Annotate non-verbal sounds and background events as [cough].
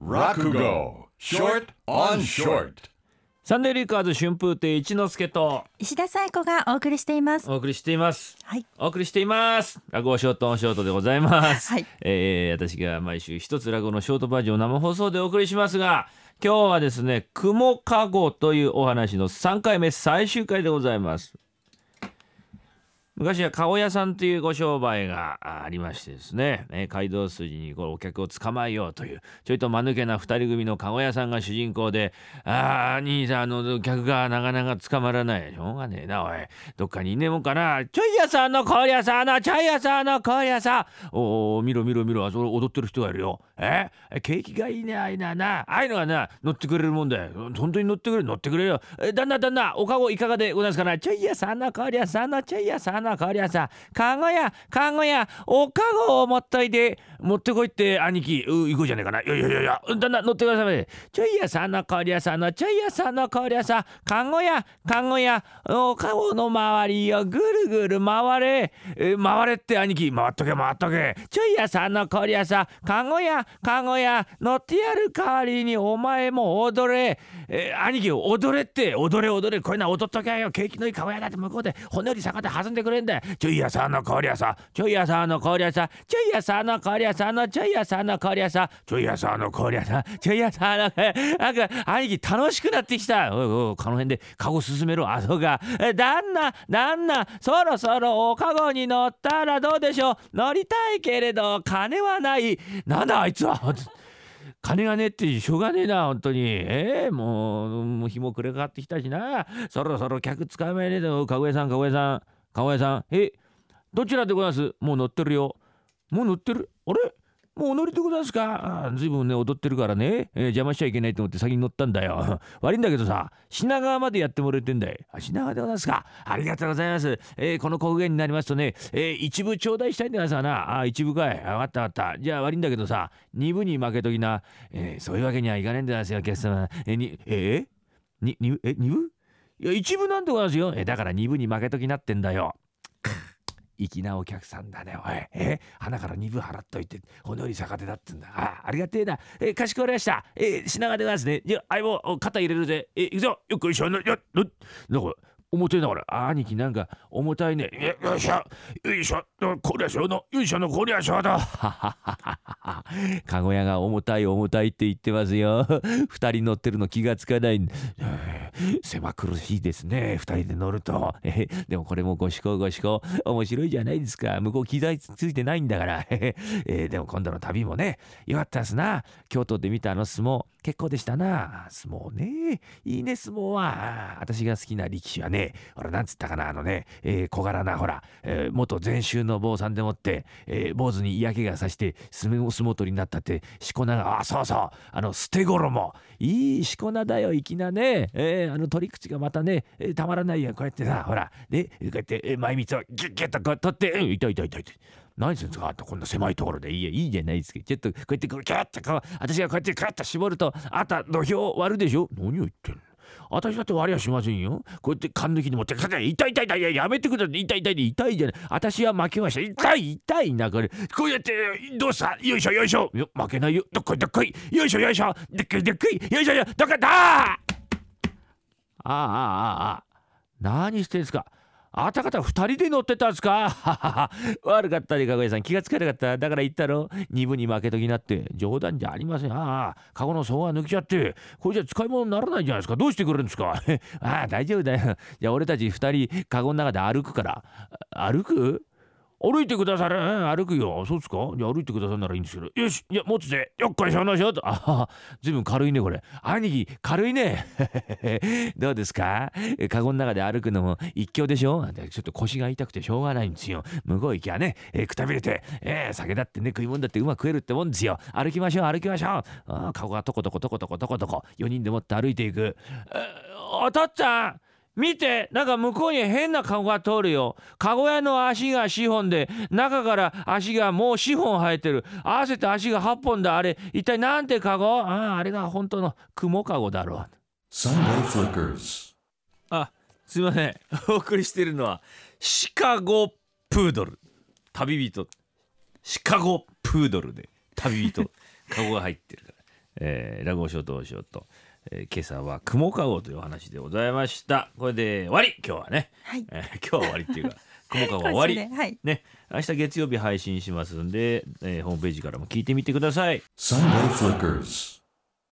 Rakugo Short on Short. サンデーリッカーズ春風亭一之輔と石田紗友子がお送りしています。お送りしています。はい。お送りしています。落語ショートオンショートでございます、はい。えー私が毎週一つ落語のショートバージョンを生放送でお送りしますが今日はですね雲かごというお話の3回目最終回でございます昔は顔屋さんというご商売がありましてですねね街道筋にこうお客を捕まえようというちょいと間抜けな二人組の顔屋さんが主人公で「ああ兄さんあの客がなかなか捕まらない。しょうがねえなおい。どっかにいねえもんかな。ちょい屋さんのこりゃさんのちょい屋さんのこりゃさん。おお見ろ見ろ見ろ。あそこ踊ってる人がいるよ。え？景気がいいねああいうのはな。ああいうのはな乗ってくれるもんだよ。本当に乗ってくれ乗ってくれよ。旦那旦那おかごいかがでございますかな。ちょい屋さんのこりゃさんのちょい屋さんのこりゃさかごやかごやおかごを持っといて持ってこいって兄貴。う行こうじゃねえかな。いやいやいやいや。旦那乗ってくださいちょい屋さんのこりゃさんのちょい屋さんのこりゃさ。かごやかごやおかごの周りをぐるぐる回れ。え回れって兄貴。回っとけ回っとけ。ちょい屋さんのこりゃさ。かごやかごや乗ってやる代わりにお前も踊れ。え兄貴踊れって。踊れ踊れ。これな踊っとけよ。景気のいい顔やだって向こうで骨より坂で弾んでくれんだよ。ちょい屋さんのこりゃさ。ちょい屋さんのこりゃさ。ちょい屋さんのこりゃさのちょい屋さんのこりゃさちょい屋さん。のこりゃさちょい屋さん。のなんか兄貴楽しくなってきた。おいおいこの辺でカゴ進めろあそうか旦那旦那そろそろおかごに乗ったらどうでしょう？乗りたいけれど金はない。なんだあいつは。金がねってしょうがねえな本当に。ええもうもう日も暮れかかってきたしな。そろそろ客捕まえねえでよかごやさんかごやさん。かごやさん。えどちらでございます？もう乗ってるよ。もう乗ってる。あれ？もうお乗りでございますか？ずいぶんね踊ってるからね、えー邪魔しちゃいけないと思って先に乗ったんだよ。[laughs] 悪いんだけどさ品川までやってもらえてんだよ品川でございますか？ありがとうございます、えーこの小言になりますとね、えー一部頂戴したいんだからさな。あ一部かい。あわかったわかった。じゃあ悪いんだけどさ二部に負けときな、えそういうわけにはいかないんですよお客様。えーにえー？ににえ二部？いや一部なんでございますよ。えーだから二部に負けときなってんだよ。粋なお客さんだねおい。え？花から二分払っといて骨より逆手だってんだ。あありがてえな。えかしこまりました。え品川でございますね。じゃあ相棒肩入れるぜ。えいくぞ。よっこいしょ。なよっのなんか重てえなこれあ兄貴なんか重たいね。よいしょ。よいしょ。こりゃしょのよいしょのこりゃしょだ。[laughs] かごやが重たい重たいって言ってますよ。二人乗ってるの気がつかない。[laughs] 狭苦しいですね。2人で乗ると。え [laughs] でもこれもご思考ご思考。面白いじゃないですか。向こう機材ついてないんだから、[laughs] えでも今度の旅もねよかったっすな。京都で見たあの相撲。結構でしたな。相撲ね。いいね相撲は。私が好きな力士はねほらなんつったかなあのね、えー小柄なほら、えー元禅宗の坊さんでもって、えー坊主に嫌気がさして相撲相撲取りになったってしこ名があそうそうあの捨て衣いいしこ名だよ粋なね、えーあの取り口がまたね、えーたまらないよこうやってさほらでこうやって、えー前蜜をギュッギュッとこう取って、うん、痛い痛い痛い痛い。何するんですかあんたこんな狭いところでいいやいいじゃないですかちょっとこうやってこうギュッとこう私がこうやってガッと絞るとあんた土俵割るでしょ何を言ってんの私だって割りはしませんよ。こうやって缶抜きに持ってか痛い痛い痛い痛いやめてください痛い痛い痛いじゃない。私は負けました。痛い痛いなこれ。こうやってどうしたよいしょよいしょ。負けないよ。どっこいどっこい。よいしょよいしょ。でっかいでっかい。よいしょよいしょ。どっかだああああああ何してんすかあたかた二人で乗ってたんすか？[laughs] 悪かったねかごやさん。気がつかなかった。だから言ったろ？二分に負けときなって。冗談じゃありません。ああカゴの底が抜けちゃって。これじゃ使い物にならないじゃないですか。どうしてくれるんですか？[laughs] ああ大丈夫だよ。じゃあ俺たち二人カゴの中で歩くから。歩く？歩いてくださる。歩くよ。そうっすか？じゃ歩いてくださるならいいんですけど。よしじゃあ持つぜよっこいしょのしょとあずいぶん軽いねこれ。兄貴軽いね。[laughs] どうですか？カゴの中で歩くのも一興でしょ？ちょっと腰が痛くてしょうがないんですよ。向こう行きゃね、えーくたびれて、えー酒だってね食い物だってうまく食えるってもんですよ。歩きましょう歩きましょう。あカゴがトコトコトコトコトコトコ。4人でもって歩いていく。えーお父っつぁん！見てなんか向こうに変なカゴが通るよ。カゴ屋の足が4本で中から足がもう4本生えてる。合わせて足が8本だ。あれ一体なんてカゴ？あああれが本当の雲カゴだろう.あすいません。[laughs] お送りしているのはシカゴプードル。旅人。シカゴプードルで旅人。[laughs] カゴが入ってるから。えー、落語ショートショート、えー、今朝は雲かごというお話でございました。これで終わり。今日はね、はい。えー今日は終わりっていうか [laughs] 雲かごは終わり。今週ではい。ね。明日月曜日配信しますんで、えーホームページからも聞いてみてください。Sunday Flickers.